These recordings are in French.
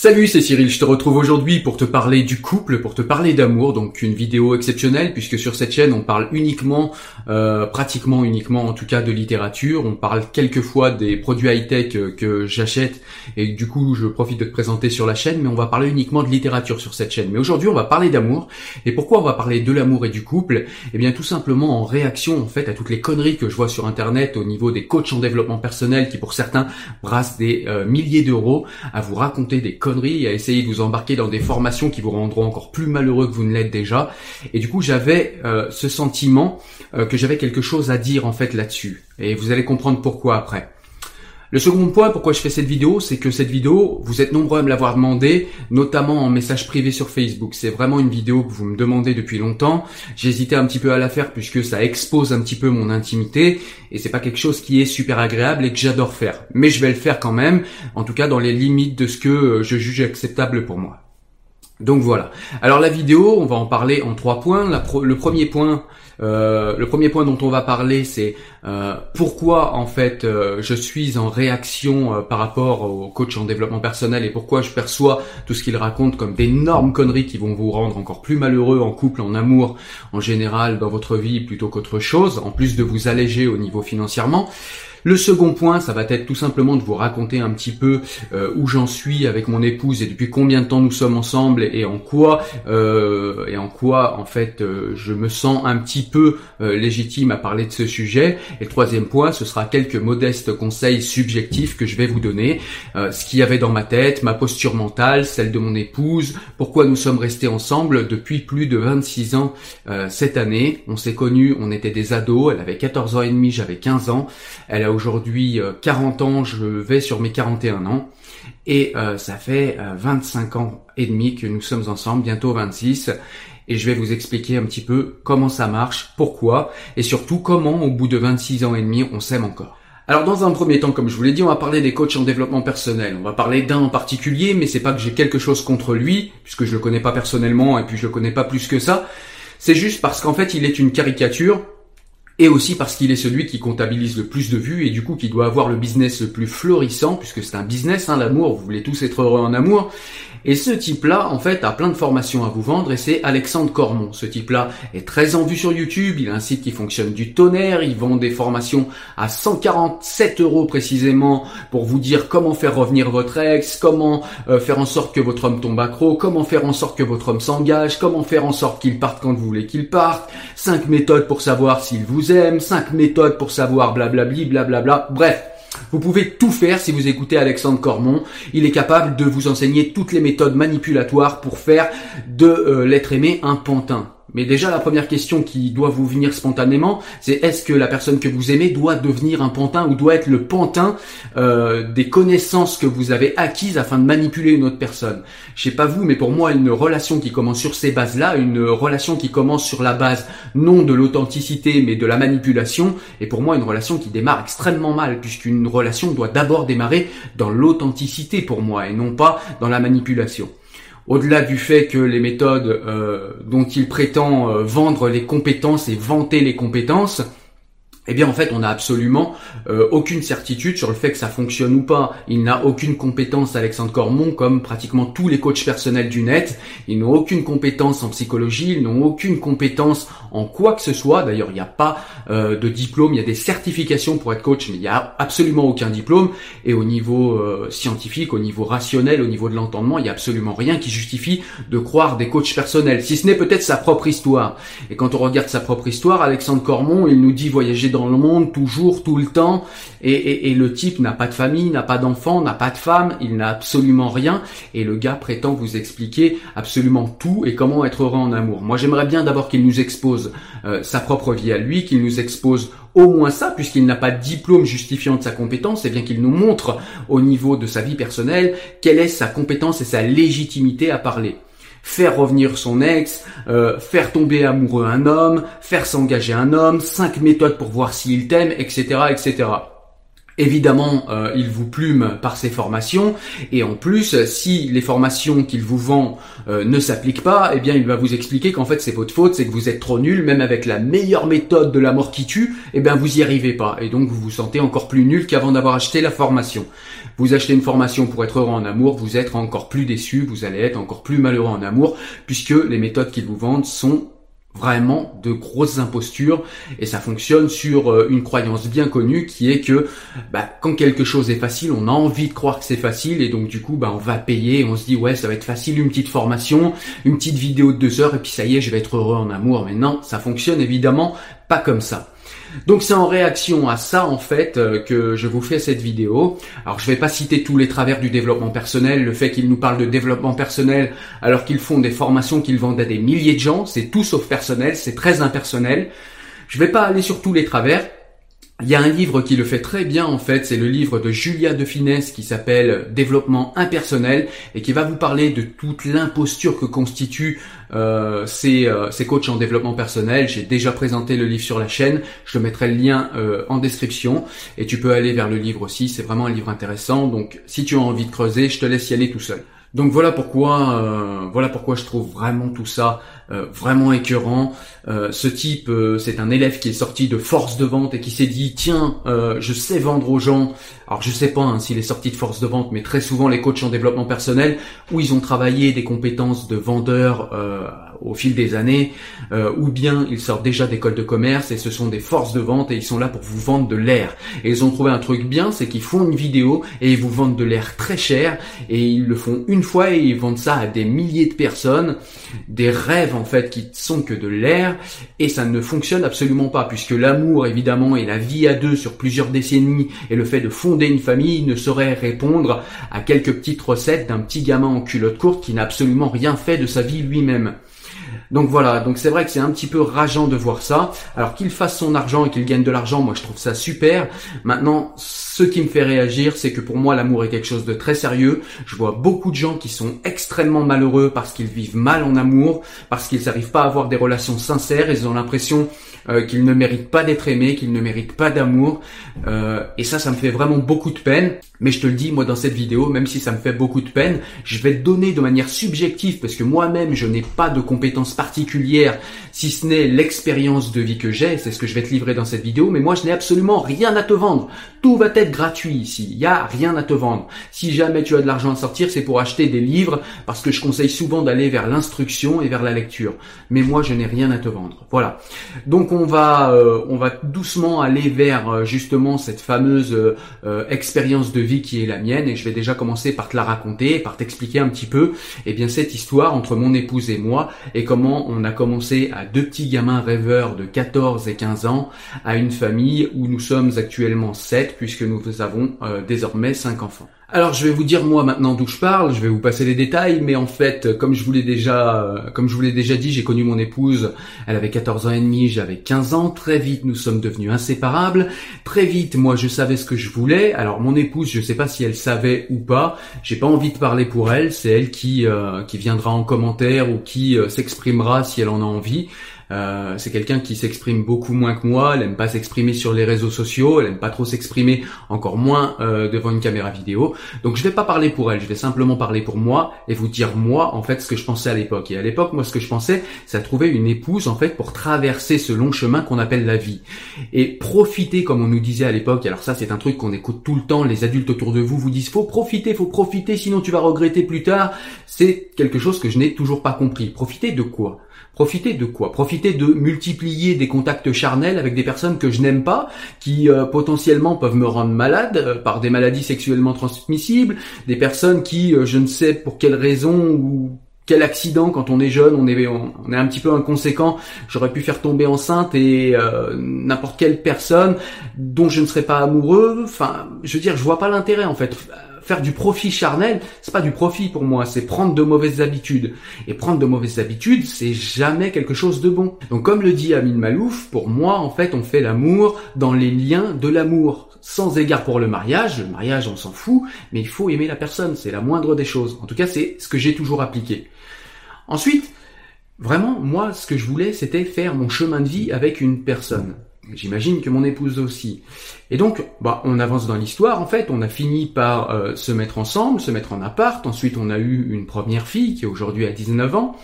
Salut, c'est Cyril, je te retrouve aujourd'hui pour te parler du couple, pour te parler d'amour, donc une vidéo exceptionnelle puisque sur cette chaîne on parle uniquement, euh, pratiquement uniquement en tout cas de littérature, on parle quelquefois des produits high-tech euh, que j'achète. Et du coup je profite de te présenter sur la chaîne, mais on va parler uniquement de littérature sur cette chaîne. Mais aujourd'hui on va parler d'amour, et pourquoi on va parler de l'amour et du couple? Eh bien tout simplement en réaction en fait à toutes les conneries que je vois sur internet au niveau des coachs en développement personnel qui pour certains brassent des euh, milliers d'euros à vous raconter des conneries et à essayer de vous embarquer dans des formations qui vous rendront encore plus malheureux que vous ne l'êtes déjà. Et du coup, j'avais euh, ce sentiment euh, que j'avais quelque chose à dire en fait là-dessus. Et vous allez comprendre pourquoi après. Le second point, pourquoi je fais cette vidéo, c'est que cette vidéo, vous êtes nombreux à me l'avoir demandé, notamment en message privé sur Facebook. C'est vraiment une vidéo que vous me demandez depuis longtemps. J'hésitais un petit peu à la faire puisque ça expose un petit peu mon intimité et c'est pas quelque chose qui est super agréable et que j'adore faire. Mais je vais le faire quand même, en tout cas dans les limites de ce que euh, je juge acceptable pour moi. Donc voilà. Alors la vidéo, on va en parler en trois points. le premier point, euh, le premier point dont on va parler, c'est euh, pourquoi en fait euh, je suis en réaction par rapport au coach en développement personnel et pourquoi je perçois tout ce qu'il raconte comme d'énormes conneries qui vont vous rendre encore plus malheureux en couple, en amour, en général dans votre vie plutôt qu'autre chose, en plus de vous alléger au niveau financièrement. Le second point, ça va être tout simplement de vous raconter un petit peu euh, où j'en suis avec mon épouse et depuis combien de temps nous sommes ensemble et, en quoi euh, et en quoi en fait euh, je me sens un petit peu légitime à parler de ce sujet. Et le troisième point, ce sera quelques modestes conseils subjectifs que je vais vous donner, ce qu'il y avait dans ma tête, ma posture mentale, celle de mon épouse, pourquoi nous sommes restés ensemble depuis plus de 26 ans cette année. On s'est connus, on était des ados, elle avait 14 ans et demi, j'avais 15 ans. Elle a aujourd'hui 40 euh, ans, je vais sur mes 41 ans. Et euh, ça fait 25 euh, ans et demi que nous sommes ensemble, bientôt 26. Et je vais vous expliquer un petit peu comment ça marche, pourquoi, et surtout comment au bout de 26 ans et demi on s'aime encore. Alors dans un premier temps, comme je vous l'ai dit, on va parler des coachs en développement personnel. On va parler d'un en particulier, mais c'est pas que j'ai quelque chose contre lui, puisque je le connais pas personnellement et puis je le connais pas plus que ça. C'est juste parce qu'en fait il est une caricature et aussi parce qu'il est celui qui comptabilise le plus de vues et du coup qui doit avoir le business le plus florissant puisque c'est un business, hein, l'amour, vous voulez tous être heureux en amour. Et ce type-là, en fait, a plein de formations à vous vendre et c'est Alexandre Cormon. Ce type-là est très en vue sur YouTube, il a un site qui fonctionne du tonnerre, il vend des formations à 147 euros précisément pour vous dire comment faire revenir votre ex, comment euh, faire en sorte que votre homme tombe accro, comment faire en sorte que votre homme s'engage, comment faire en sorte qu'il parte quand vous voulez qu'il parte, 5 méthodes pour savoir s'il vous aime, 5 méthodes pour savoir blablabli, blablabla, bref. Vous pouvez tout faire si vous écoutez Alexandre Cormon. Il est capable de vous enseigner toutes les méthodes manipulatoires pour faire de euh, l'être aimé un pantin. Mais déjà, la première question qui doit vous venir spontanément, c'est est-ce que la personne que vous aimez doit devenir un pantin ou doit être le pantin euh, des connaissances que vous avez acquises afin de manipuler une autre personne? Je sais pas vous, mais pour moi, une relation qui commence sur ces bases-là, une relation qui commence sur la base non de l'authenticité, mais de la manipulation, est pour moi une relation qui démarre extrêmement mal, puisqu'une relation doit d'abord démarrer dans l'authenticité pour moi, et non pas dans la manipulation au-delà du fait que les méthodes euh, dont il prétend euh, vendre les compétences et vanter les compétences eh bien en fait on n'a absolument euh, aucune certitude sur le fait que ça fonctionne ou pas. Il n'a aucune compétence Alexandre Cormon comme pratiquement tous les coachs personnels du net. Ils n'ont aucune compétence en psychologie, ils n'ont aucune compétence en quoi que ce soit. D'ailleurs il n'y a pas euh, de diplôme, il y a des certifications pour être coach, mais il n'y a absolument aucun diplôme. Et au niveau euh, scientifique, au niveau rationnel, au niveau de l'entendement, il n'y a absolument rien qui justifie de croire des coachs personnels, si ce n'est peut-être sa propre histoire. Et quand on regarde sa propre histoire, Alexandre Cormon, il nous dit voyager dans le monde toujours, tout le temps, et, le type n'a pas de famille, n'a pas d'enfant, n'a pas de femme, il n'a absolument rien, et le gars prétend vous expliquer absolument tout et comment être heureux en amour. Moi j'aimerais bien d'abord qu'il nous expose euh, sa propre vie à lui, qu'il nous expose au moins ça, puisqu'il n'a pas de diplôme justifiant de sa compétence, et bien qu'il nous montre au niveau de sa vie personnelle quelle est sa compétence et sa légitimité à parler faire revenir son ex, euh, faire tomber amoureux un homme, faire s'engager un homme, cinq méthodes pour voir s'il t'aime, etc., etc. Évidemment, euh, il vous plume par ses formations et en plus, si les formations qu'il vous vend euh, ne s'appliquent pas, eh bien, il va vous expliquer qu'en fait, c'est votre faute, c'est que vous êtes trop nul, même avec la meilleure méthode de la mort qui tue, eh bien, vous y arrivez pas et donc vous vous sentez encore plus nul qu'avant d'avoir acheté la formation. Vous achetez une formation pour être heureux en amour, vous êtes encore plus déçu, vous allez être encore plus malheureux en amour puisque les méthodes qu'ils vous vendent sont vraiment de grosses impostures et ça fonctionne sur euh, une croyance bien connue qui est que bah, quand quelque chose est facile on a envie de croire que c'est facile et donc du coup bah, on va payer on se dit ouais ça va être facile une petite formation une petite vidéo de deux heures et puis ça y est je vais être heureux en amour. Mais non ça fonctionne évidemment pas comme ça donc c'est en réaction à ça en fait euh, que je vous fais cette vidéo. Alors je vais pas citer tous les travers du développement personnel, le fait qu'ils nous parlent de développement personnel alors qu'ils font des formations qu'ils vendent à des milliers de gens, c'est tout sauf personnel, c'est très impersonnel. Je vais pas aller sur tous les travers, il y a un livre qui le fait très bien en fait, c'est le livre de Julia de Finesse qui s'appelle Développement impersonnel et qui va vous parler de toute l'imposture que constituent euh, ces, euh, ces, coachs en développement personnel. J'ai déjà présenté le livre sur la chaîne, je te mettrai le lien euh, en description et tu peux aller vers le livre aussi, c'est vraiment un livre intéressant. Donc si tu as envie de creuser, je te laisse y aller tout seul. Donc voilà pourquoi, euh, voilà pourquoi je trouve vraiment tout ça euh, vraiment écœurant. Euh, ce type, c'est un élève qui est sorti de force de vente et qui s'est dit tiens, je sais vendre aux gens. Alors je sais pas hein, s'il est de force de vente, mais très souvent les coachs en développement personnel où ils ont travaillé des compétences de vendeur au fil des années, euh, ou bien ils sortent déjà d'école de commerce et ce sont des forces de vente et ils sont là pour vous vendre de l'air. Et ils ont trouvé un truc bien, c'est qu'ils font une vidéo et ils vous vendent de l'air très cher et ils le font une fois et ils vendent ça à des milliers de personnes, des rêves en fait qui sont que de l'air et ça ne fonctionne absolument pas puisque l'amour évidemment et la vie à deux sur plusieurs décennies et le fait de fonder une famille ne saurait répondre à quelques petites recettes d'un petit gamin en culotte courte qui n'a absolument rien fait de sa vie lui-même. Donc voilà, donc c'est vrai que c'est un petit peu rageant de voir ça. Alors qu'il fasse son argent et qu'il gagne de l'argent, moi je trouve ça super. Maintenant, ce qui me fait réagir, c'est que pour moi l'amour est quelque chose de très sérieux. Je vois beaucoup de gens qui sont extrêmement malheureux parce qu'ils vivent mal en amour, parce qu'ils n'arrivent pas à avoir des relations sincères, ils ont l'impression euh, qu'ils ne méritent pas d'être aimés, qu'ils ne méritent pas d'amour. Euh, et ça, ça me fait vraiment beaucoup de peine. Mais je te le dis, moi, dans cette vidéo, même si ça me fait beaucoup de peine, je vais te donner de manière subjective, parce que moi-même, je n'ai pas de compétences particulières, si ce n'est l'expérience de vie que j'ai, c'est ce que je vais te livrer dans cette vidéo, mais moi, je n'ai absolument rien à te vendre. Tout va être gratuit ici, il n'y a rien à te vendre. Si jamais tu as de l'argent à sortir, c'est pour acheter des livres, parce que je conseille souvent d'aller vers l'instruction et vers la lecture. Mais moi, je n'ai rien à te vendre. Voilà. Donc, on va, euh, on va doucement aller vers euh, justement cette fameuse euh, expérience de vie qui est la mienne et je vais déjà commencer par te la raconter, par t'expliquer un petit peu eh bien cette histoire entre mon épouse et moi et comment on a commencé à deux petits gamins rêveurs de 14 et 15 ans à une famille où nous sommes actuellement 7 puisque nous avons euh, désormais cinq enfants. Alors je vais vous dire moi maintenant d'où je parle, je vais vous passer les détails, mais en fait, comme je vous l'ai déjà, euh, comme je vous l'ai déjà dit, j'ai connu mon épouse, elle avait 14 ans et demi, j'avais 15 ans, très vite nous sommes devenus inséparables, très vite moi je savais ce que je voulais, alors mon épouse je sais pas si elle savait ou pas, j'ai pas envie de parler pour elle, c'est elle qui, euh, qui viendra en commentaire ou qui s'exprimera si elle en a envie. Euh, c'est quelqu'un qui s'exprime beaucoup moins que moi. Elle aime pas s'exprimer sur les réseaux sociaux. Elle aime pas trop s'exprimer, encore moins euh, devant une caméra vidéo. Donc je vais pas parler pour elle. Je vais simplement parler pour moi et vous dire moi en fait ce que je pensais à l'époque. Et à l'époque, moi ce que je pensais, c'est trouver une épouse en fait pour traverser ce long chemin qu'on appelle la vie et profiter comme on nous disait à l'époque. Alors ça c'est un truc qu'on écoute tout le temps. Les adultes autour de vous vous disent faut profiter, faut profiter, sinon tu vas regretter plus tard. C'est quelque chose que je n'ai toujours pas compris. Profiter de quoi? Profiter de quoi? Profiter de multiplier des contacts charnels avec des personnes que je n'aime pas, qui euh, potentiellement peuvent me rendre malade euh, par des maladies sexuellement transmissibles, des personnes qui, euh, je ne sais pour quelle raison ou quel accident quand on est jeune, on est on, est un petit peu inconséquent. J'aurais pu faire tomber enceinte et n'importe quelle personne dont je ne serais pas amoureux. Enfin, je veux dire, je vois pas l'intérêt en fait faire du profit charnel, c'est pas du profit pour moi, c'est prendre de mauvaises habitudes. Et prendre de mauvaises habitudes, c'est jamais quelque chose de bon. Donc comme le dit Amin Malouf, pour moi, en fait, on fait l'amour dans les liens de l'amour. Sans égard pour le mariage, le mariage on s'en fout, mais il faut aimer la personne, c'est la moindre des choses. En tout cas, c'est ce que j'ai toujours appliqué. Ensuite, vraiment, moi, ce que je voulais, c'était faire mon chemin de vie avec une personne. J'imagine que mon épouse aussi. Et donc, bah, on avance dans l'histoire. En fait, on a fini par euh, se mettre ensemble, se mettre en appart. Ensuite, on a eu une première fille qui aujourd'hui a 19 ans.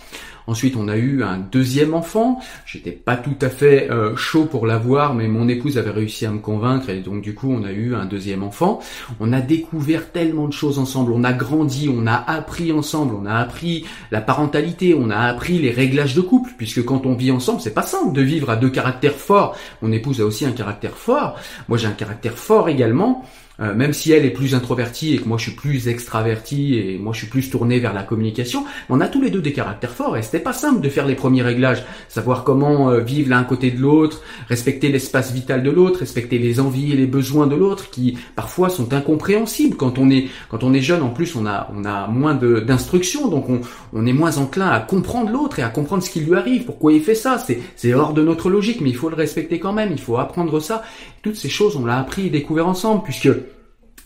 Ensuite, on a eu un deuxième enfant. J'étais pas tout à fait euh, chaud pour l'avoir, mais mon épouse avait réussi à me convaincre et donc du coup, on a eu un deuxième enfant. On a découvert tellement de choses ensemble. On a grandi, on a appris ensemble, on a appris la parentalité, on a appris les réglages de couple, puisque quand on vit ensemble, c'est pas simple de vivre à deux caractères forts. Mon épouse a aussi un caractère fort. Moi, j'ai un caractère fort également. Euh, même si elle est plus introvertie et que moi je suis plus extraverti et moi je suis plus tourné vers la communication, on a tous les deux des caractères forts et c'était pas simple de faire les premiers réglages, savoir comment euh, vivre l'un côté de l'autre, respecter l'espace vital de l'autre, respecter les envies et les besoins de l'autre qui parfois sont incompréhensibles. Quand on est quand on est jeune en plus on a on a moins d'instructions donc on, on est moins enclin à comprendre l'autre et à comprendre ce qui lui arrive, pourquoi il fait ça, c'est c'est hors de notre logique mais il faut le respecter quand même, il faut apprendre ça. Toutes ces choses on l'a appris et découvert ensemble puisque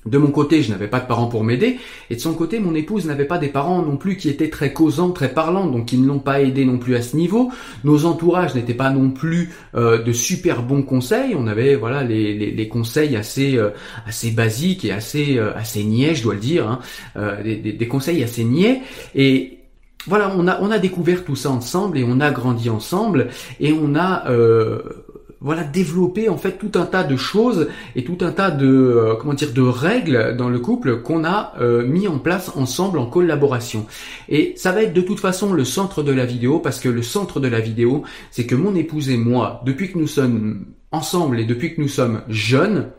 de mon côté, je n'avais pas de parents pour m'aider, et de son côté, mon épouse n'avait pas des parents non plus qui étaient très causants, très parlants, donc qui ne l'ont pas aidé non plus à ce niveau. Nos entourages n'étaient pas non plus euh, de super bons conseils. On avait voilà les, les, conseils assez euh, assez basiques et assez euh, assez niais, je dois le dire, hein, des, des, conseils assez niais. Et voilà, on a on a découvert tout ça ensemble et on a grandi ensemble et on a voilà développer en fait tout un tas de choses et tout un tas de euh, comment dire de règles dans le couple qu'on a euh, mis en place ensemble en collaboration. Et ça va être de toute façon le centre de la vidéo parce que le centre de la vidéo, c'est que mon épouse et moi, depuis que nous sommes ensemble et depuis que nous sommes jeunes,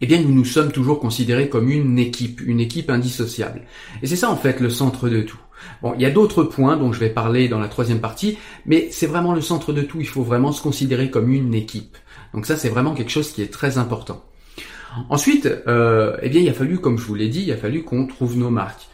eh bien nous nous sommes toujours considérés comme une équipe, une équipe indissociable. Et c'est ça en fait le centre de tout. Bon, il y a d'autres points dont je vais parler dans la troisième partie, mais c'est vraiment le centre de tout. Il faut vraiment se considérer comme une équipe. Donc ça, c'est vraiment quelque chose qui est très important. Ensuite, euh, eh bien, il a fallu, comme je vous l'ai dit, il a fallu qu'on trouve nos marques.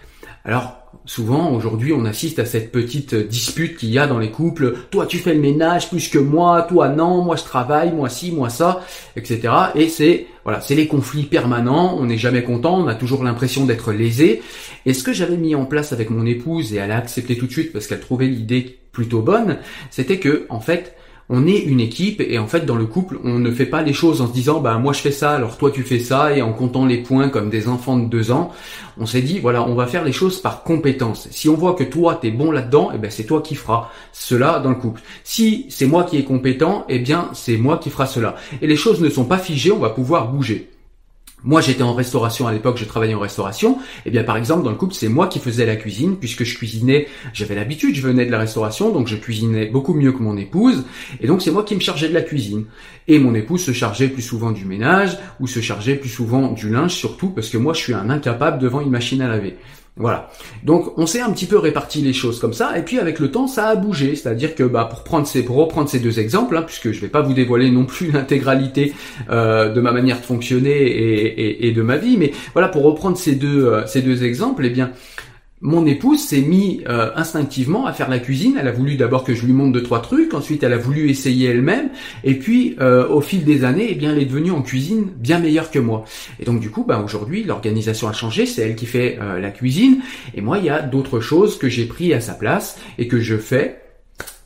Alors, souvent, aujourd'hui, on assiste à cette petite dispute qu'il y a dans les couples. Toi, tu fais le ménage plus que moi. Toi, non. Moi, je travaille. Moi, ci, moi, ça, etc. Et c'est, voilà, c'est les conflits permanents. On n'est jamais content. On a toujours l'impression d'être lésé. Et ce que j'avais mis en place avec mon épouse, et elle a accepté tout de suite parce qu'elle trouvait l'idée plutôt bonne, c'était que, en fait, on est une équipe et en fait dans le couple on ne fait pas les choses en se disant bah moi je fais ça alors toi tu fais ça et en comptant les points comme des enfants de deux ans on s'est dit voilà on va faire les choses par compétence. Si on voit que toi t'es bon là-dedans et eh ben c'est toi qui feras cela dans le couple. Si c'est moi qui est compétent eh bien c'est moi qui fera cela. Et les choses ne sont pas figées on va pouvoir bouger moi, j'étais en restauration à l'époque, je travaillais en restauration. Et eh bien, par exemple, dans le couple, c'est moi qui faisais la cuisine, puisque je cuisinais, j'avais l'habitude, je venais de la restauration, donc je cuisinais beaucoup mieux que mon épouse. Et donc, c'est moi qui me chargeais de la cuisine. Et mon épouse se chargeait plus souvent du ménage, ou se chargeait plus souvent du linge, surtout parce que moi, je suis un incapable devant une machine à laver. Voilà. Donc on s'est un petit peu réparti les choses comme ça, et puis avec le temps ça a bougé. C'est-à-dire que bah, pour prendre ces, pour reprendre ces deux exemples, hein, puisque je vais pas vous dévoiler non plus l'intégralité euh, de ma manière de fonctionner et, et, de ma vie, mais voilà pour reprendre ces deux euh, ces deux exemples, eh bien mon épouse s'est mis euh, instinctivement à faire la cuisine. Elle a voulu d'abord que je lui montre deux trois trucs, ensuite elle a voulu essayer elle-même, et puis euh, au fil des années, eh bien elle est devenue en cuisine bien meilleure que moi. Et donc du coup, bah aujourd'hui l'organisation a changé, c'est elle qui fait euh, la cuisine, et moi il y a d'autres choses que j'ai pris à sa place et que je fais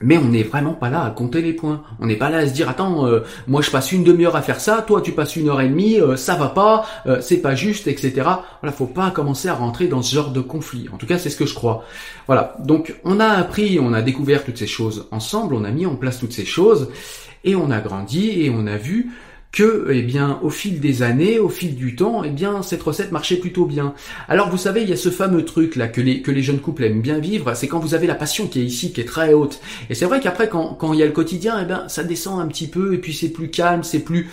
mais on n'est vraiment pas là à compter les points. On n'est pas là à se dire attends, euh, moi je passe une demi-heure à faire ça, toi tu passes une heure et demie, euh, ça va pas, euh, c'est pas juste, etc. Voilà, faut pas commencer à rentrer dans ce genre de conflit. En tout cas, c'est ce que je crois. Voilà. Donc on a appris, on a découvert toutes ces choses ensemble, on a mis en place toutes ces choses et on a grandi et on a vu que, eh bien, au fil des années, au fil du temps, eh bien, cette recette marchait plutôt bien. Alors, vous savez, il y a ce fameux truc là que les que les jeunes couples aiment bien vivre, c'est quand vous avez la passion qui est ici, qui est très haute. Et c'est vrai qu'après, quand quand il y a le quotidien, eh bien, ça descend un petit peu, et puis c'est plus calme, c'est plus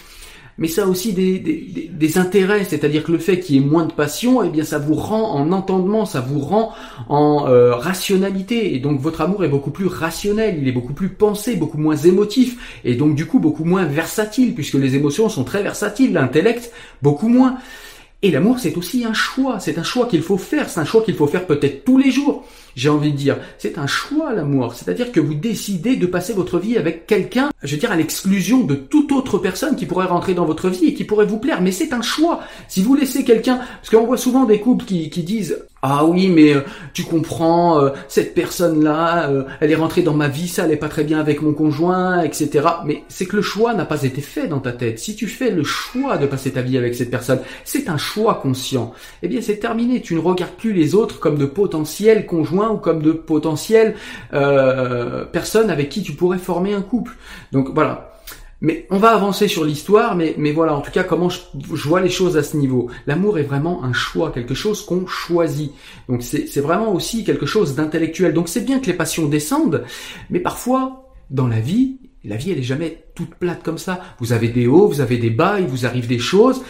mais ça a aussi des, intérêts, c'est-à-dire que le fait qu'il y ait moins de passion, eh bien ça vous rend en entendement, ça vous rend en euh, rationalité, et donc votre amour est beaucoup plus rationnel, il est beaucoup plus pensé, beaucoup moins émotif, et donc du coup beaucoup moins versatile, puisque les émotions sont très versatiles, l'intellect beaucoup moins. Et l'amour, c'est aussi un choix. C'est un choix qu'il faut faire. C'est un choix qu'il faut faire peut-être tous les jours. J'ai envie de dire, c'est un choix l'amour. C'est-à-dire que vous décidez de passer votre vie avec quelqu'un, je veux dire, à l'exclusion de toute autre personne qui pourrait rentrer dans votre vie et qui pourrait vous plaire. Mais c'est un choix. Si vous laissez quelqu'un, parce qu'on voit souvent des couples qui, disent, ah oui, mais euh, tu comprends, euh, cette personne-là, euh, elle est rentrée dans ma vie, ça allait pas très bien avec mon conjoint, etc. Mais c'est que le choix n'a pas été fait dans ta tête. Si tu fais le choix de passer ta vie avec cette personne, c'est un choix conscient. Eh bien, c'est terminé. Tu ne regardes plus les autres comme de potentiels conjoints ou comme de potentielles personnes avec qui tu pourrais former un couple. Donc voilà, mais on va avancer sur l'histoire, mais, mais voilà, en tout cas, comment je, vois les choses à ce niveau. L'amour est vraiment un choix, quelque chose qu'on choisit. Donc c'est vraiment aussi quelque chose d'intellectuel. Donc c'est bien que les passions descendent, mais parfois, dans la vie, la vie, elle est jamais toute plate comme ça. Vous avez des hauts, vous avez des bas, il vous arrive des choses.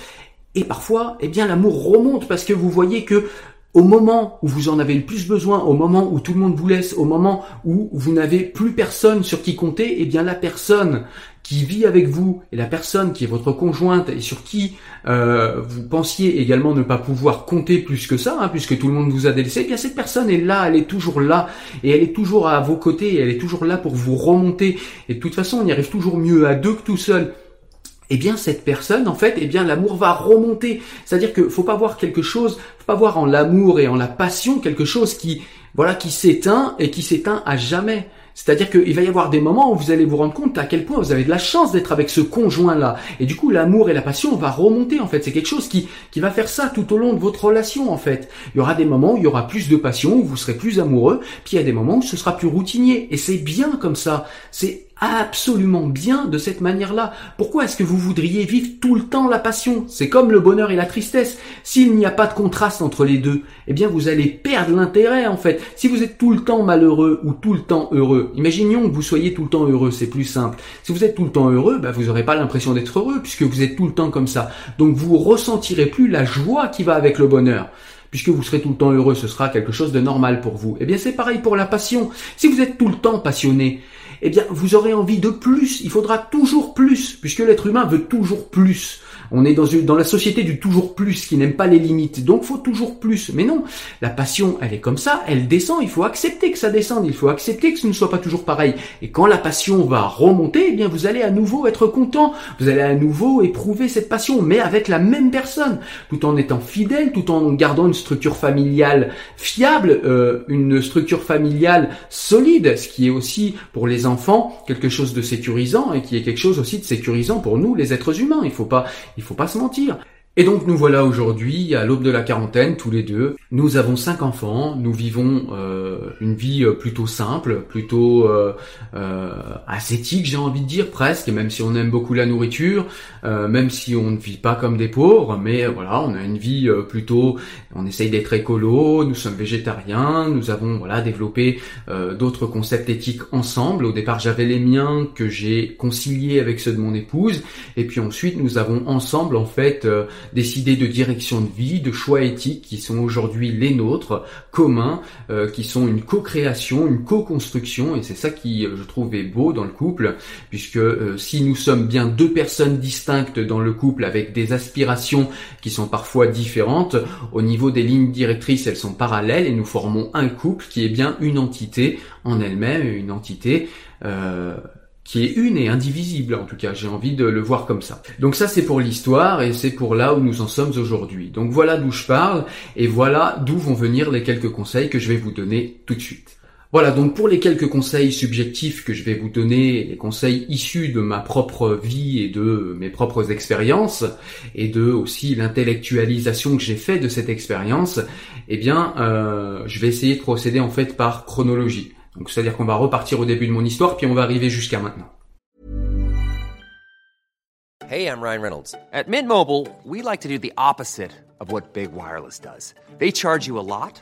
Et parfois, eh bien, l'amour remonte parce que vous voyez que au moment où vous en avez le plus besoin, au moment où tout le monde vous laisse, au moment où vous n'avez plus personne sur qui compter, eh bien la personne qui vit avec vous et la personne qui est votre conjointe et sur qui euh, vous pensiez également ne pas pouvoir compter plus que ça, hein, puisque tout le monde vous a délaissé, eh bien cette personne est là, elle est toujours là et elle est toujours à vos côtés, et elle est toujours là pour vous remonter. Et de toute façon, on y arrive toujours mieux à deux que tout seul eh bien cette personne, en fait, eh bien l'amour va remonter. C'est-à-dire que faut pas voir quelque chose, faut pas voir en l'amour et en la passion quelque chose qui, voilà, qui s'éteint et qui s'éteint à jamais. C'est-à-dire qu'il va y avoir des moments où vous allez vous rendre compte à quel point vous avez de la chance d'être avec ce conjoint-là. Et du coup, l'amour et la passion va remonter, en fait. C'est quelque chose qui, qui va faire ça tout au long de votre relation, en fait. Il y aura des moments où il y aura plus de passion, où vous serez plus amoureux, puis il y a des moments où ce sera plus routinier. Et c'est bien comme ça. C'est absolument bien de cette manière-là. Pourquoi est-ce que vous voudriez vivre tout le temps la passion? C'est comme le bonheur et la tristesse. S'il n'y a pas de contraste entre les deux, eh bien vous allez perdre l'intérêt en fait. Si vous êtes tout le temps malheureux ou tout le temps heureux, imaginons que vous soyez tout le temps heureux, c'est plus simple. Si vous êtes tout le temps heureux, bah, vous n'aurez pas l'impression d'être heureux puisque vous êtes tout le temps comme ça. Donc vous ressentirez plus la joie qui va avec le bonheur puisque vous serez tout le temps heureux, ce sera quelque chose de normal pour vous. Eh bien, c'est pareil pour la passion. Si vous êtes tout le temps passionné, eh bien, vous aurez envie de plus. Il faudra toujours plus, puisque l'être humain veut toujours plus. On est dans, une, dans la société du toujours plus, qui n'aime pas les limites. Donc, faut toujours plus. Mais non, la passion, elle est comme ça, elle descend. Il faut accepter que ça descende. Il faut accepter que ce ne soit pas toujours pareil. Et quand la passion va remonter, eh bien, vous allez à nouveau être content. Vous allez à nouveau éprouver cette passion, mais avec la même personne, tout en étant fidèle, tout en gardant une structure familiale fiable, euh, une structure familiale solide, ce qui est aussi pour les enfants quelque chose de sécurisant et qui est quelque chose aussi de sécurisant pour nous, les êtres humains. Il faut pas, faut pas se mentir. Et donc nous voilà aujourd'hui à l'aube de la quarantaine, tous les deux. Nous avons cinq enfants, nous vivons euh, une vie euh, plutôt simple, plutôt euh, ascétique, j'ai envie de dire presque, même si on aime beaucoup la nourriture, même si on ne vit pas comme des pauvres, mais voilà, on a une vie plutôt, on essaye d'être écolo, nous sommes végétariens, nous avons voilà développé d'autres concepts éthiques ensemble. Au départ, j'avais les miens que j'ai conciliés avec ceux de mon épouse, et puis ensuite nous avons ensemble en fait décider de direction de vie, de choix éthiques qui sont aujourd'hui les nôtres, communs, euh, qui sont une co-création, une co-construction, et c'est ça qui, je trouve, est beau dans le couple, puisque si nous sommes bien deux personnes distinctes dans le couple avec des aspirations qui sont parfois différentes, au des lignes directrices, elles sont parallèles et nous formons un couple qui est bien une entité en elle-même, une entité euh, qui est une et indivisible en tout cas, j'ai envie de le voir comme ça. Donc ça c'est pour l'histoire et c'est pour là où nous en sommes aujourd'hui. Donc voilà d'où je parle et voilà d'où vont venir les quelques conseils que je vais vous donner tout de suite. Voilà, donc pour les quelques conseils subjectifs que je vais vous donner, les conseils issus de ma propre vie et de mes propres expériences, et de aussi l'intellectualisation que j'ai fait de cette expérience, eh bien, euh, je vais essayer de procéder en fait par chronologie. Donc c'est-à-dire qu'on va repartir au début de mon histoire, puis on va arriver jusqu'à maintenant. Hey, I'm Ryan Reynolds. At Mint Mobile, we like to do the opposite of what Big Wireless does. They charge you a lot.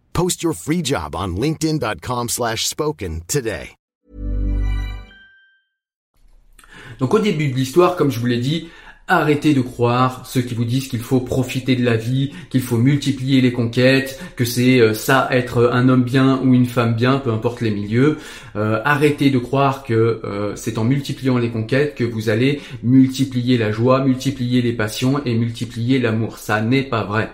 Post your free job on linkedin.com slash spoken today. Donc au début de l'histoire, comme je vous l'ai dit, Arrêtez de croire ceux qui vous disent qu'il faut profiter de la vie, qu'il faut multiplier les conquêtes, que c'est euh, ça être un homme bien ou une femme bien, peu importe les milieux. Euh, arrêtez de croire que euh, c'est en multipliant les conquêtes que vous allez multiplier la joie, multiplier les passions et multiplier l'amour. Ça n'est pas vrai.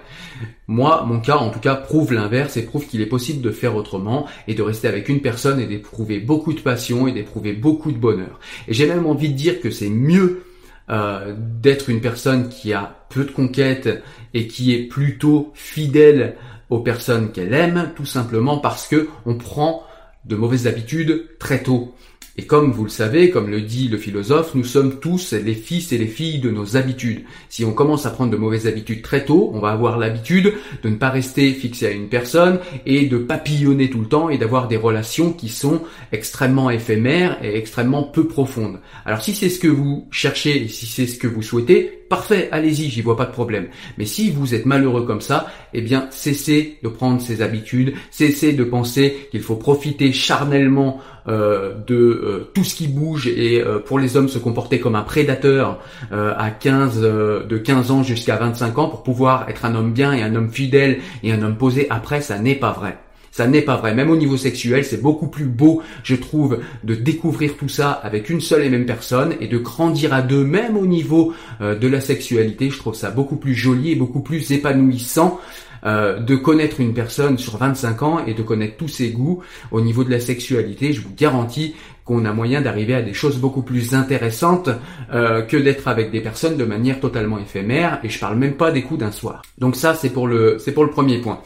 Moi, mon cas en tout cas prouve l'inverse et prouve qu'il est possible de faire autrement et de rester avec une personne et d'éprouver beaucoup de passion et d'éprouver beaucoup de bonheur. Et j'ai même envie de dire que c'est mieux euh, d'être une personne qui a peu de conquêtes et qui est plutôt fidèle aux personnes qu'elle aime, tout simplement parce que on prend de mauvaises habitudes très tôt. Et comme vous le savez, comme le dit le philosophe, nous sommes tous les fils et les filles de nos habitudes. Si on commence à prendre de mauvaises habitudes très tôt, on va avoir l'habitude de ne pas rester fixé à une personne et de papillonner tout le temps et d'avoir des relations qui sont extrêmement éphémères et extrêmement peu profondes. Alors si c'est ce que vous cherchez et si c'est ce que vous souhaitez, parfait, allez-y, j'y vois pas de problème. Mais si vous êtes malheureux comme ça, eh bien cessez de prendre ces habitudes, cessez de penser qu'il faut profiter charnellement euh, de euh, tout ce qui bouge et euh, pour les hommes se comporter comme un prédateur à 15 de 15 ans jusqu'à 25 ans pour pouvoir être un homme bien et un homme fidèle et un homme posé après ça n'est pas vrai. Ça n'est pas vrai. Même au niveau sexuel, c'est beaucoup plus beau, je trouve, de découvrir tout ça avec une seule et même personne et de grandir à deux, même au niveau de la sexualité. Je trouve ça beaucoup plus joli et beaucoup plus épanouissant euh, de connaître une personne sur 25 ans et de connaître tous ses goûts au niveau de la sexualité, je vous garantis qu'on a moyen d'arriver à des choses beaucoup plus intéressantes euh, que d'être avec des personnes de manière totalement éphémère et je parle même pas des coups d'un soir. Donc ça c'est pour le c'est pour le premier point.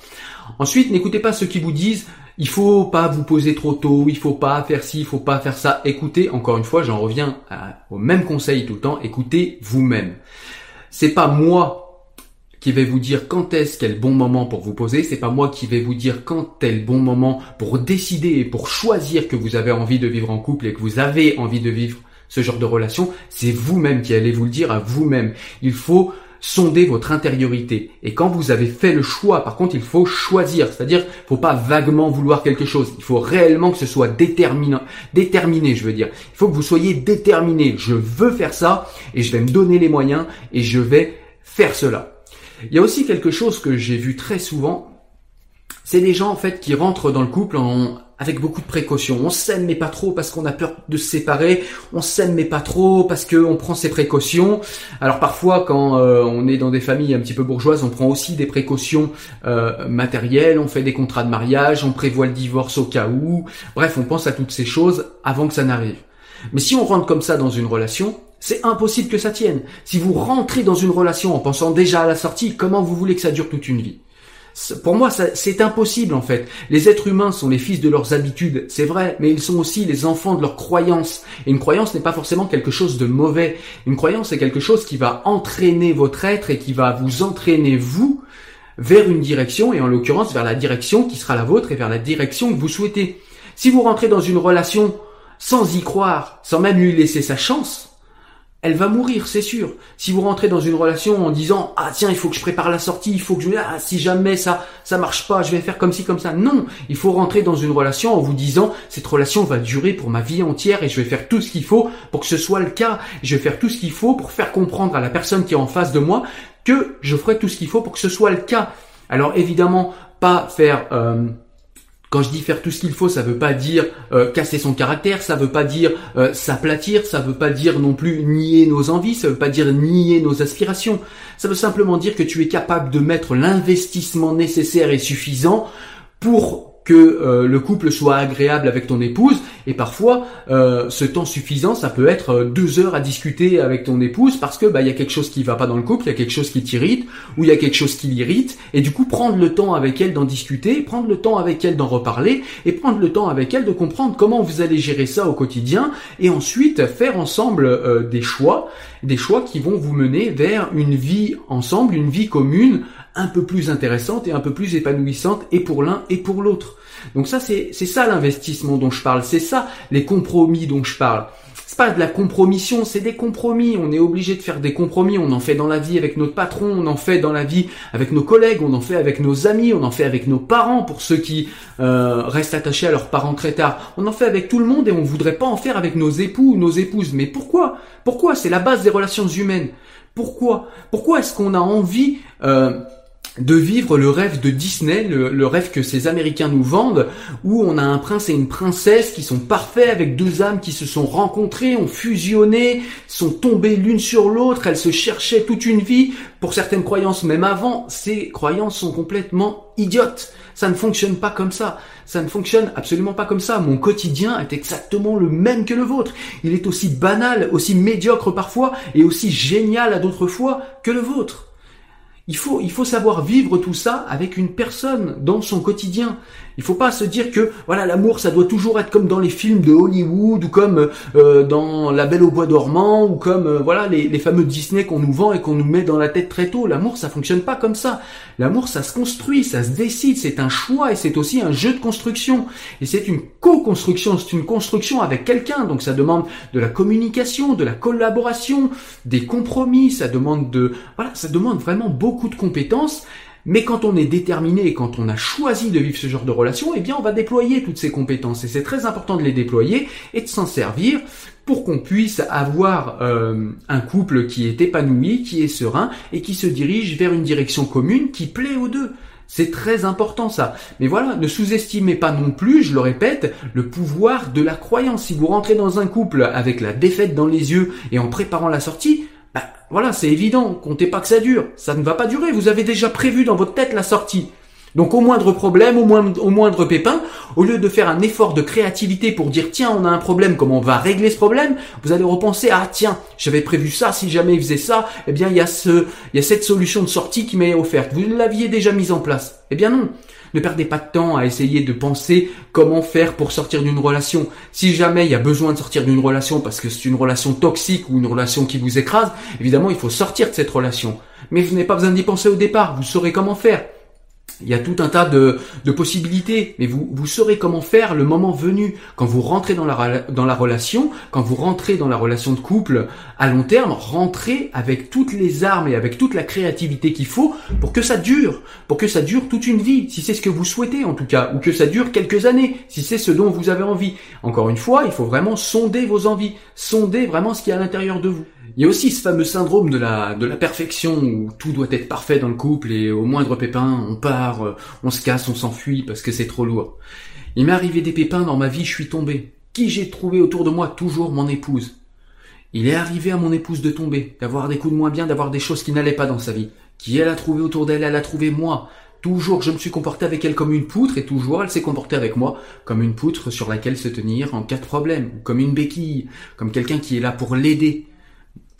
Ensuite, n'écoutez pas ceux qui vous disent il faut pas vous poser trop tôt, il faut pas faire ci, il faut pas faire ça. Écoutez, encore une fois, j'en reviens au même conseil tout le temps, écoutez vous-même. C'est pas moi qui vais vous dire quand est-ce qu'est le bon moment pour vous poser. C'est pas moi qui vais vous dire quand est le bon moment pour décider et pour choisir que vous avez envie de vivre en couple et que vous avez envie de vivre ce genre de relation. C'est vous-même qui allez vous le dire à vous-même. Il faut sonder votre intériorité. Et quand vous avez fait le choix, par contre, il faut choisir. C'est-à-dire, faut pas vaguement vouloir quelque chose. Il faut réellement que ce soit déterminant, déterminé, je veux dire. Il faut que vous soyez déterminé. Je veux faire ça et je vais me donner les moyens et je vais faire cela. Il y a aussi quelque chose que j'ai vu très souvent, c'est des gens en fait qui rentrent dans le couple en, avec beaucoup de précautions. On s'aime mais pas trop parce qu'on a peur de se séparer. On s'aime mais pas trop parce qu'on prend ses précautions. Alors parfois quand euh, on est dans des familles un petit peu bourgeoises, on prend aussi des précautions euh, matérielles. On fait des contrats de mariage, on prévoit le divorce au cas où. Bref, on pense à toutes ces choses avant que ça n'arrive. Mais si on rentre comme ça dans une relation, c'est impossible que ça tienne. Si vous rentrez dans une relation en pensant déjà à la sortie, comment vous voulez que ça dure toute une vie? Pour moi, c'est impossible en fait. Les êtres humains sont les fils de leurs habitudes, c'est vrai, mais ils sont aussi les enfants de leurs croyances. Et une croyance n'est pas forcément quelque chose de mauvais. Une croyance est quelque chose qui va entraîner votre être et qui va vous entraîner vous vers une direction, et en l'occurrence vers la direction qui sera la vôtre et vers la direction que vous souhaitez. Si vous rentrez dans une relation sans y croire, sans même lui laisser sa chance, elle va mourir, c'est sûr. Si vous rentrez dans une relation en disant ah tiens il faut que je prépare la sortie, il faut que je ah si jamais ça ça marche pas, je vais faire comme ci comme ça. Non, il faut rentrer dans une relation en vous disant cette relation va durer pour ma vie entière et je vais faire tout ce qu'il faut pour que ce soit le cas. Je vais faire tout ce qu'il faut pour faire comprendre à la personne qui est en face de moi que je ferai tout ce qu'il faut pour que ce soit le cas. Alors évidemment pas faire euh, quand je dis faire tout ce qu'il faut, ça veut pas dire euh, casser son caractère, ça veut pas dire euh, s'aplatir, ça veut pas dire non plus nier nos envies, ça veut pas dire nier nos aspirations. Ça veut simplement dire que tu es capable de mettre l'investissement nécessaire et suffisant pour que euh, le couple soit agréable avec ton épouse. Et parfois euh, ce temps suffisant ça peut être euh, deux heures à discuter avec ton épouse parce que bah il y a quelque chose qui va pas dans le couple il y a quelque chose qui t'irrite ou il y a quelque chose qui l'irrite. Et du coup prendre le temps avec elle d'en discuter prendre le temps avec elle d'en reparler et prendre le temps avec elle de comprendre comment vous allez gérer ça au quotidien et ensuite faire ensemble des choix des choix qui vont vous mener vers une vie ensemble une vie commune un peu plus intéressante et un peu plus épanouissante et pour l'un et pour l'autre. Donc ça, c'est ça l'investissement dont je parle, c'est ça les compromis dont je parle. C'est pas de la compromission, c'est des compromis. On est obligé de faire des compromis. On en fait dans la vie avec notre patron, on en fait dans la vie avec nos collègues, on en fait avec nos amis, on en fait avec nos parents pour ceux qui euh, restent attachés à leurs parents très tard. On en fait avec tout le monde et on voudrait pas en faire avec nos époux ou nos épouses. Mais pourquoi? Pourquoi? C'est la base des relations humaines. Pourquoi? Pourquoi est-ce qu'on a envie euh, de vivre le rêve de Disney, le, rêve que ces Américains nous vendent, où on a un prince et une princesse qui sont parfaits avec deux âmes qui se sont rencontrées, ont fusionné, sont tombées l'une sur l'autre, elles se cherchaient toute une vie. Pour certaines croyances, même avant, ces croyances sont complètement idiotes. Ça ne fonctionne pas comme ça. Ça ne fonctionne absolument pas comme ça. Mon quotidien est exactement le même que le vôtre. Il est aussi banal, aussi médiocre parfois, et aussi génial à d'autres fois que le vôtre. Il faut, il faut savoir vivre tout ça avec une personne dans son quotidien. Il faut pas se dire que voilà l'amour ça doit toujours être comme dans les films de Hollywood ou comme euh, dans La Belle au bois dormant ou comme euh, voilà les, les, fameux Disney qu'on nous vend et qu'on nous met dans la tête très tôt. L'amour ça fonctionne pas comme ça. L'amour ça se construit, ça se décide, c'est un choix et c'est aussi un jeu de construction et c'est une co-construction, c'est une construction avec quelqu'un. Donc ça demande de la communication, de la collaboration, des compromis, ça demande de voilà, ça demande vraiment beaucoup de compétences mais quand on est déterminé et quand on a choisi de vivre ce genre de relation, eh bien on va déployer toutes ces compétences. Et c'est très important de les déployer et de s'en servir pour qu'on puisse avoir euh, un couple qui est épanoui, qui est serein et qui se dirige vers une direction commune qui plaît aux deux. C'est très important ça. Mais voilà, ne sous-estimez pas non plus, je le répète, le pouvoir de la croyance. Si vous rentrez dans un couple avec la défaite dans les yeux et en préparant la sortie, bah, voilà, c'est évident, comptez pas que ça dure. Ça ne va pas durer, vous avez déjà prévu dans votre tête la sortie. Donc au moindre problème, au moindre, au moindre pépin, au lieu de faire un effort de créativité pour dire tiens on a un problème, comment on va régler ce problème, vous allez repenser ah tiens j'avais prévu ça, si jamais il faisait ça, eh bien il y a ce, il y a cette solution de sortie qui m'est offerte. Vous l'aviez déjà mise en place. Eh bien non. Ne perdez pas de temps à essayer de penser comment faire pour sortir d'une relation. Si jamais il y a besoin de sortir d'une relation parce que c'est une relation toxique ou une relation qui vous écrase, évidemment il faut sortir de cette relation. Mais vous n'avez pas besoin d'y penser au départ, vous saurez comment faire. Il y a tout un tas de, possibilités, mais vous, saurez comment faire le moment venu. Quand vous rentrez dans la, dans la relation, quand vous rentrez dans la relation de couple à long terme, rentrez avec toutes les armes et avec toute la créativité qu'il faut pour que ça dure, pour que ça dure toute une vie, si c'est ce que vous souhaitez en tout cas, ou que ça dure quelques années, si c'est ce dont vous avez envie. Encore une fois, il faut vraiment sonder vos envies, sonder vraiment ce qu'il y a à l'intérieur de vous. Il y a aussi ce fameux syndrome de la, perfection où tout doit être parfait dans le couple et au moindre pépin, on part, euh, on se casse, on s'enfuit parce que c'est trop lourd. Il m'est arrivé des pépins dans ma vie, je suis tombé. Qui j'ai trouvé autour de moi? Toujours mon épouse. Il est arrivé à mon épouse de tomber, d'avoir des coups de moins bien, d'avoir des choses qui n'allaient pas dans sa vie. Qui elle a trouvé autour d'elle, elle a trouvé moi. Toujours, je me suis comporté avec elle comme une poutre et toujours, elle s'est comportée avec moi comme une poutre sur laquelle se tenir en cas de problème, comme une béquille, comme quelqu'un qui est là pour l'aider.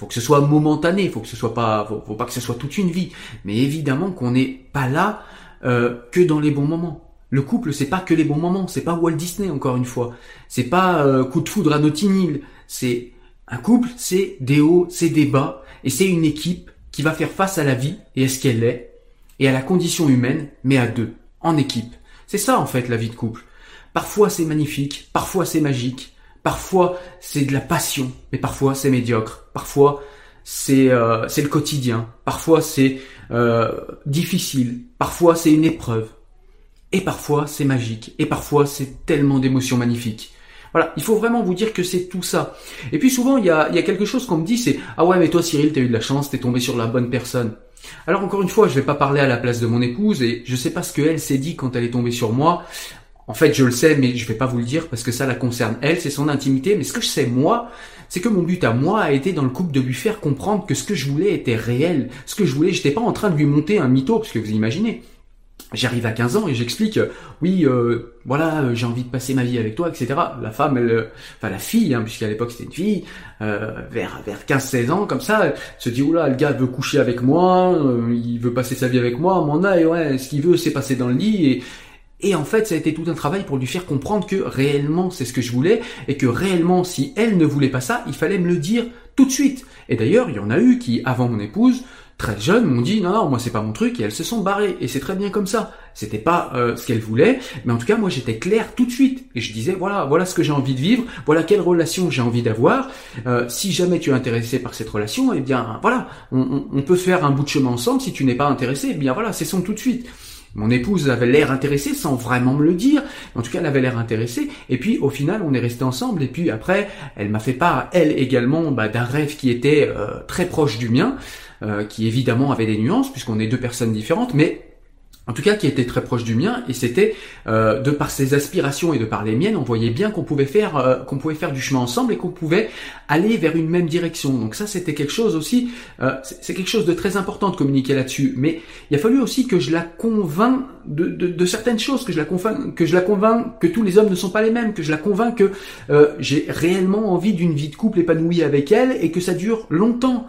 Faut que ce soit momentané, faut que ce soit pas, faut, pas que ce soit toute une vie. Mais évidemment qu'on n'est pas là euh, que dans les bons moments. Le couple, c'est pas que les bons moments, c'est pas Walt Disney encore une fois, c'est pas euh, coup de foudre à Notting Hill, c'est un couple, c'est des hauts, c'est des bas, et c'est une équipe qui va faire face à la vie et à ce qu'elle est, et à la condition humaine, mais à deux, en équipe. C'est ça en fait la vie de couple. Parfois c'est magnifique, parfois c'est magique, parfois c'est de la passion, mais parfois c'est médiocre, parfois c'est euh, le quotidien, parfois c'est euh, difficile, parfois c'est une épreuve, et parfois c'est magique, et parfois c'est tellement d'émotions magnifiques. Voilà, il faut vraiment vous dire que c'est tout ça. Et puis souvent, il y a, y a quelque chose qu'on me dit, c'est « Ah ouais, mais toi Cyril, t'as eu de la chance, t'es tombé sur la bonne personne. » Alors encore une fois, je vais pas parler à la place de mon épouse, et je sais pas ce qu'elle s'est dit quand elle est tombée sur moi. En fait, je le sais, mais je vais pas vous le dire parce que ça la concerne elle, c'est son intimité. Mais ce que je sais moi, c'est que mon but à moi a été dans le couple de lui faire comprendre que ce que je voulais était réel. Ce que je voulais, j'étais pas en train de lui monter un mytho, parce que vous imaginez. J'arrive à 15 ans et j'explique, oui, euh, voilà, euh, j'ai envie de passer ma vie avec toi, etc. La femme, elle, euh, enfin la fille, hein, puisqu'à l'époque c'était une fille, vers vers 15-16 ans, comme ça, elle se dit, oula, le gars veut coucher avec moi, il veut passer sa vie avec moi, mon œil, ouais, ce qu'il veut, c'est passer dans le lit et et en fait, ça a été tout un travail pour lui faire comprendre que réellement c'est ce que je voulais et que réellement si elle ne voulait pas ça, il fallait me le dire tout de suite. Et d'ailleurs, il y en a eu qui, avant mon épouse, très jeunes, m'ont dit non non moi c'est pas mon truc et elles se sont barrées et c'est très bien comme ça. C'était pas euh, ce qu'elles voulaient, mais en tout cas moi j'étais clair tout de suite et je disais voilà voilà ce que j'ai envie de vivre, voilà quelle relation j'ai envie d'avoir. Euh, si jamais tu es intéressé par cette relation, eh bien voilà on, on, peut faire un bout de chemin ensemble. Si tu n'es pas intéressé, eh bien voilà c'est son tout de suite. Mon épouse avait l'air intéressée sans vraiment me le dire. En tout cas, elle avait l'air intéressée. Et puis, au final, on est resté ensemble. Et puis après, elle m'a fait part, elle également, bah, d'un rêve qui était euh, très proche du mien, euh, qui évidemment avait des nuances puisqu'on est deux personnes différentes, mais en tout cas qui était très proche du mien, et c'était euh, de par ses aspirations et de par les miennes, on voyait bien qu'on pouvait faire euh, qu'on pouvait faire du chemin ensemble et qu'on pouvait aller vers une même direction. Donc ça c'était quelque chose aussi, euh, c'est quelque chose de très important de communiquer là-dessus. Mais il a fallu aussi que je la convainc de, de, de, certaines choses, que je la convainc que je la convainc que tous les hommes ne sont pas les mêmes, que je la convainc que j'ai réellement envie d'une vie de couple épanouie avec elle et que ça dure longtemps.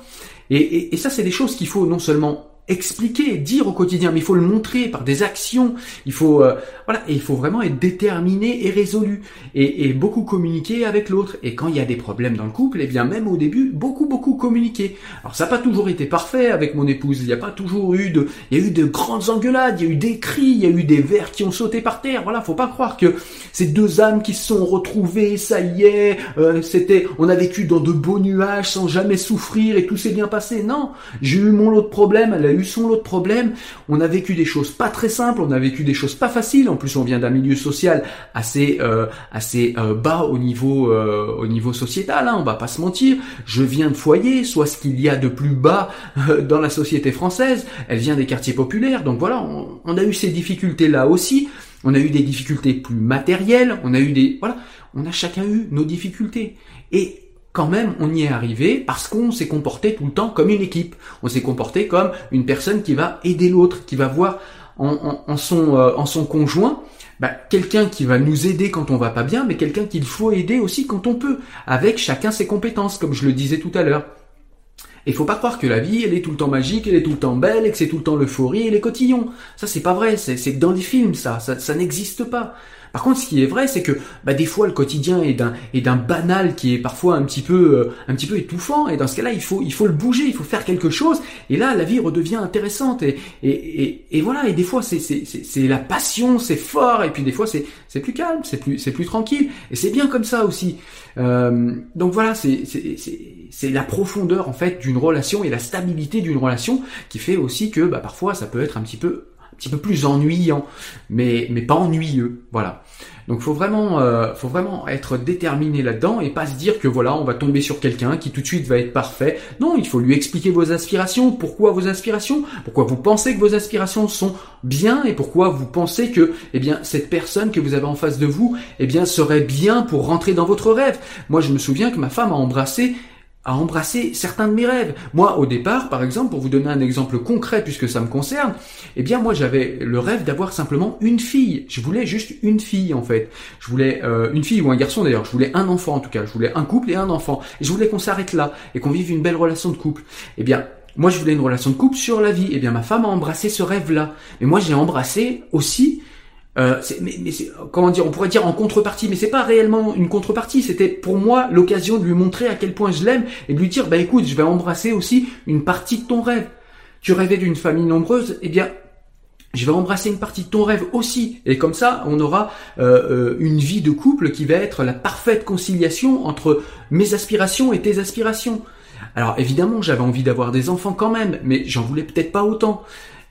Et, et, et ça c'est des choses qu'il faut non seulement expliquer, dire au quotidien, mais il faut le montrer par des actions. Il faut, euh, voilà, et il faut vraiment être déterminé et résolu et, et beaucoup communiquer avec l'autre. Et quand il y a des problèmes dans le couple, et eh bien même au début, beaucoup beaucoup communiquer. Alors ça n'a pas toujours été parfait avec mon épouse. Il n'y a pas toujours eu de, il y a eu de grandes engueulades, il y a eu des cris, il y a eu des verres qui ont sauté par terre. Voilà, faut pas croire que ces deux âmes qui se sont retrouvées, ça y est, euh, c'était, on a vécu dans de beaux nuages sans jamais souffrir et tout s'est bien passé. Non, j'ai eu mon lot de problèmes. A eu son lot de problèmes, on a vécu des choses pas très simples, on a vécu des choses pas faciles, en plus on vient d'un milieu social assez euh, assez euh, bas au niveau euh, au niveau sociétal, hein, on va pas se mentir, je viens de foyer, soit ce qu'il y a de plus bas dans la société française, elle vient des quartiers populaires, donc voilà, on, a eu ces difficultés là aussi, on a eu des difficultés plus matérielles, on a eu des voilà, on a chacun eu nos difficultés. Quand même, on y est arrivé parce qu'on s'est comporté tout le temps comme une équipe. On s'est comporté comme une personne qui va aider l'autre, qui va voir en, son, euh, en son conjoint bah, quelqu'un qui va nous aider quand on va pas bien, mais quelqu'un qu'il faut aider aussi quand on peut, avec chacun ses compétences, comme je le disais tout à l'heure. Et faut pas croire que la vie, elle est tout le temps magique, elle est tout le temps belle, et que c'est tout le temps l'euphorie et les cotillons. Ça, c'est pas vrai. C'est dans les films. Ça, ça n'existe pas. Par contre, ce qui est vrai, c'est que bah, des fois le quotidien est d'un est d'un banal qui est parfois un petit peu euh, un petit peu étouffant. Et dans ce cas-là, il faut il faut le bouger, il faut faire quelque chose. Et là, la vie redevient intéressante. Et et, et, voilà. Et des fois, c'est c'est c'est la passion, c'est fort. Et puis des fois, c'est c'est plus calme, c'est plus c'est plus tranquille. Et c'est bien comme ça aussi. Euh, donc voilà, c'est c'est c'est la profondeur en fait d'une relation et la stabilité d'une relation qui fait aussi que bah, parfois ça peut être un petit peu petit peu plus ennuyant, mais mais pas ennuyeux, voilà. Donc faut vraiment euh, faut vraiment être déterminé là-dedans et pas se dire que voilà on va tomber sur quelqu'un qui tout de suite va être parfait. Non, il faut lui expliquer vos aspirations, pourquoi vos aspirations, pourquoi vous pensez que vos aspirations sont bien et pourquoi vous pensez que eh bien cette personne que vous avez en face de vous eh bien serait bien pour rentrer dans votre rêve. Moi je me souviens que ma femme a embrassé à embrasser certains de mes rêves. Moi, au départ, par exemple, pour vous donner un exemple concret puisque ça me concerne, eh bien moi j'avais le rêve d'avoir simplement une fille. Je voulais juste une fille en fait. Je voulais euh, une fille ou un garçon d'ailleurs. Je voulais un enfant en tout cas. Je voulais un couple et un enfant. Et je voulais qu'on s'arrête là et qu'on vive une belle relation de couple. Eh bien moi je voulais une relation de couple sur la vie. Eh bien ma femme a embrassé ce rêve-là. Mais moi j'ai embrassé aussi euh, mais, comment dire, on pourrait dire en contrepartie, mais c'est pas réellement une contrepartie. C'était pour moi l'occasion de lui montrer à quel point je l'aime et de lui dire, bah écoute, je vais embrasser aussi une partie de ton rêve. Tu rêvais d'une famille nombreuse, eh bien, je vais embrasser une partie de ton rêve aussi. Et comme ça, on aura euh, euh, une vie de couple qui va être la parfaite conciliation entre mes aspirations et tes aspirations. Alors évidemment, j'avais envie d'avoir des enfants quand même, mais j'en voulais peut-être pas autant.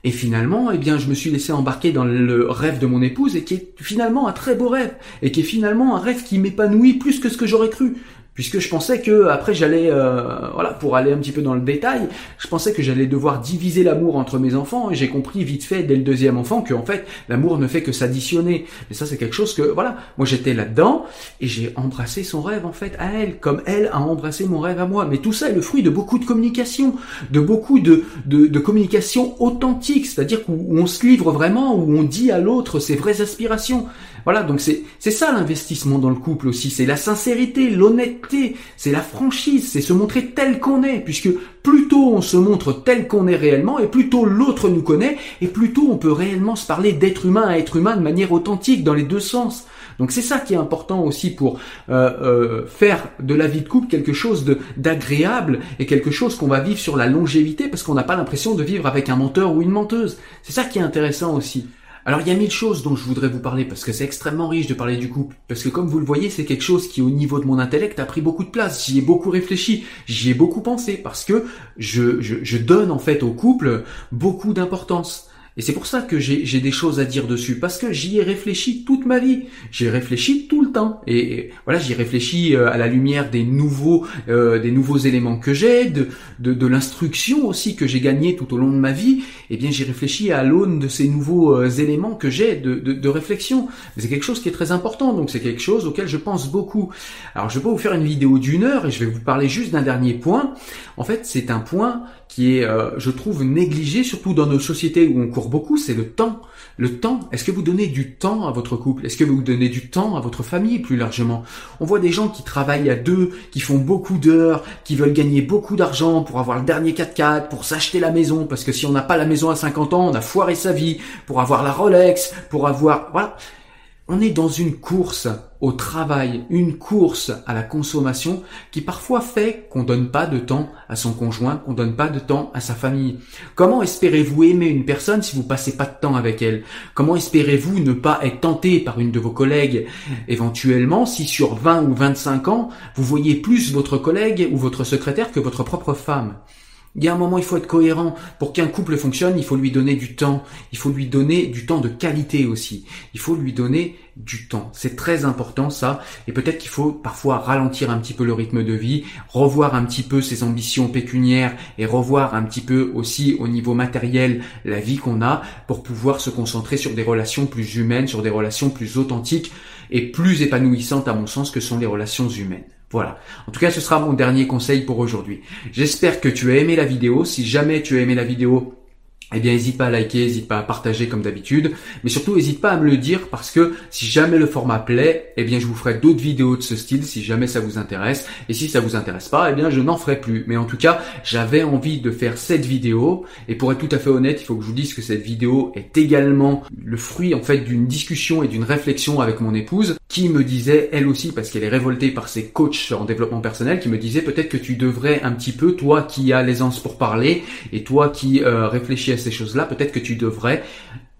Et finalement, eh bien, je me suis laissé embarquer dans le rêve de mon épouse et qui est finalement un très beau rêve. Et qui est finalement un rêve qui m'épanouit plus que ce que j'aurais cru puisque je pensais que après j'allais euh, voilà pour aller un petit peu dans le détail je pensais que j'allais devoir diviser l'amour entre mes enfants et j'ai compris vite fait dès le deuxième enfant que en fait l'amour ne fait que s'additionner. Mais ça c'est quelque chose que voilà moi j'étais là dedans et j'ai embrassé son rêve en fait à elle comme elle a embrassé mon rêve à moi. Mais tout ça est le fruit de beaucoup de communication de beaucoup de de, de communication authentique. C'est-à-dire où on se livre vraiment où on dit à l'autre ses vraies aspirations voilà, donc c'est ça l'investissement dans le couple aussi, c'est la sincérité, l'honnêteté, c'est la franchise, c'est se montrer tel qu'on est, puisque plus tôt on se montre tel qu'on est réellement, et plus tôt l'autre nous connaît, et plus tôt on peut réellement se parler d'être humain à être humain de manière authentique dans les deux sens. Donc c'est ça qui est important aussi pour euh, euh, faire de la vie de couple quelque chose d'agréable et quelque chose qu'on va vivre sur la longévité parce qu'on n'a pas l'impression de vivre avec un menteur ou une menteuse. C'est ça qui est intéressant aussi. Alors il y a mille choses dont je voudrais vous parler parce que c'est extrêmement riche de parler du couple. Parce que comme vous le voyez, c'est quelque chose qui au niveau de mon intellect a pris beaucoup de place. J'y ai beaucoup réfléchi, j'y ai beaucoup pensé parce que je, je, je donne en fait au couple beaucoup d'importance. Et c'est pour ça que j'ai des choses à dire dessus, parce que j'y ai réfléchi toute ma vie. J'y ai réfléchi tout le temps. Et, voilà, j'y réfléchi euh, à la lumière des nouveaux, euh, des nouveaux éléments que j'ai, de, de, de l'instruction aussi que j'ai gagné tout au long de ma vie. Et eh bien, j'y réfléchi à l'aune de ces nouveaux euh, éléments que j'ai de, de, de, réflexion. C'est quelque chose qui est très important, donc c'est quelque chose auquel je pense beaucoup. Alors, je vais pas vous faire une vidéo d'une heure et je vais vous parler juste d'un dernier point. En fait, c'est un point qui est, euh, je trouve, négligé, surtout dans nos sociétés où on court beaucoup, c'est le temps. Le temps, est-ce que vous donnez du temps à votre couple? Est-ce que vous donnez du temps à votre famille plus largement? On voit des gens qui travaillent à deux, qui font beaucoup d'heures, qui veulent gagner beaucoup d'argent pour avoir le dernier 4x4, pour s'acheter la maison, parce que si on n'a pas la maison à 50 ans, on a foiré sa vie, pour avoir la Rolex, pour avoir... Voilà. On est dans une course au travail, une course à la consommation qui parfois fait qu'on donne pas de temps à son conjoint, qu'on donne pas de temps à sa famille. Comment espérez-vous aimer une personne si vous passez pas de temps avec elle? Comment espérez-vous ne pas être tenté par une de vos collègues? Éventuellement, si sur 20 ou 25 ans, vous voyez plus votre collègue ou votre secrétaire que votre propre femme? Il y a un moment, il faut être cohérent. Pour qu'un couple fonctionne, il faut lui donner du temps. Il faut lui donner du temps de qualité aussi. Il faut lui donner du temps. C'est très important ça. Et peut-être qu'il faut parfois ralentir un petit peu le rythme de vie, revoir un petit peu ses ambitions pécuniaires et revoir un petit peu aussi au niveau matériel la vie qu'on a pour pouvoir se concentrer sur des relations plus humaines, sur des relations plus authentiques et plus épanouissantes à mon sens que sont les relations humaines. Voilà. En tout cas, ce sera mon dernier conseil pour aujourd'hui. J'espère que tu as aimé la vidéo. Si jamais tu as aimé la vidéo, eh bien, n'hésite pas à liker, n'hésite pas à partager comme d'habitude, mais surtout n'hésite pas à me le dire parce que si jamais le format plaît, eh bien, je vous ferai d'autres vidéos de ce style si jamais ça vous intéresse. Et si ça vous intéresse pas, eh bien, je n'en ferai plus. Mais en tout cas, j'avais envie de faire cette vidéo. Et pour être tout à fait honnête, il faut que je vous dise que cette vidéo est également le fruit, en fait, d'une discussion et d'une réflexion avec mon épouse qui me disait, elle aussi, parce qu'elle est révoltée par ses coachs en développement personnel, qui me disait peut-être que tu devrais un petit peu, toi qui as l'aisance pour parler et toi qui euh, réfléchis à ces choses-là, peut-être que tu devrais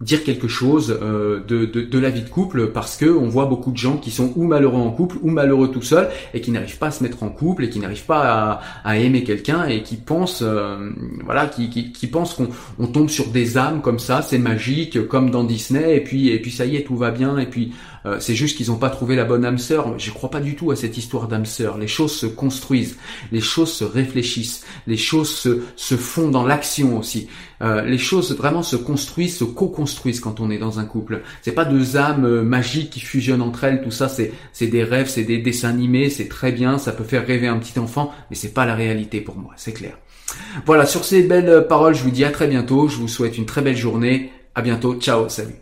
dire quelque chose euh, de, de, la vie de couple parce que on voit beaucoup de gens qui sont ou malheureux en couple ou malheureux tout seul et qui n'arrivent pas à se mettre en couple et qui n'arrivent pas à, aimer quelqu'un et qui pensent euh, voilà qui, pensent qu'on on tombe sur des âmes comme ça c'est magique comme dans Disney et puis et puis ça y est tout va bien et puis Euh, c'est juste qu'ils n'ont pas trouvé la bonne âme sœur. Je crois pas du tout à cette histoire d'âme sœur. Les choses se construisent, les choses se réfléchissent, les choses se, se font dans l'action aussi. Euh, les choses vraiment se construisent, se co-construisent quand on est dans un couple. C'est pas deux âmes euh, magiques qui fusionnent entre elles. Tout ça, c'est c'est des rêves, c'est des dessins animés, c'est très bien, ça peut faire rêver un petit enfant, mais c'est pas la réalité pour moi, c'est clair. Voilà, sur ces belles paroles, je vous dis à très bientôt. Je vous souhaite une très belle journée. À bientôt. Ciao. Salut.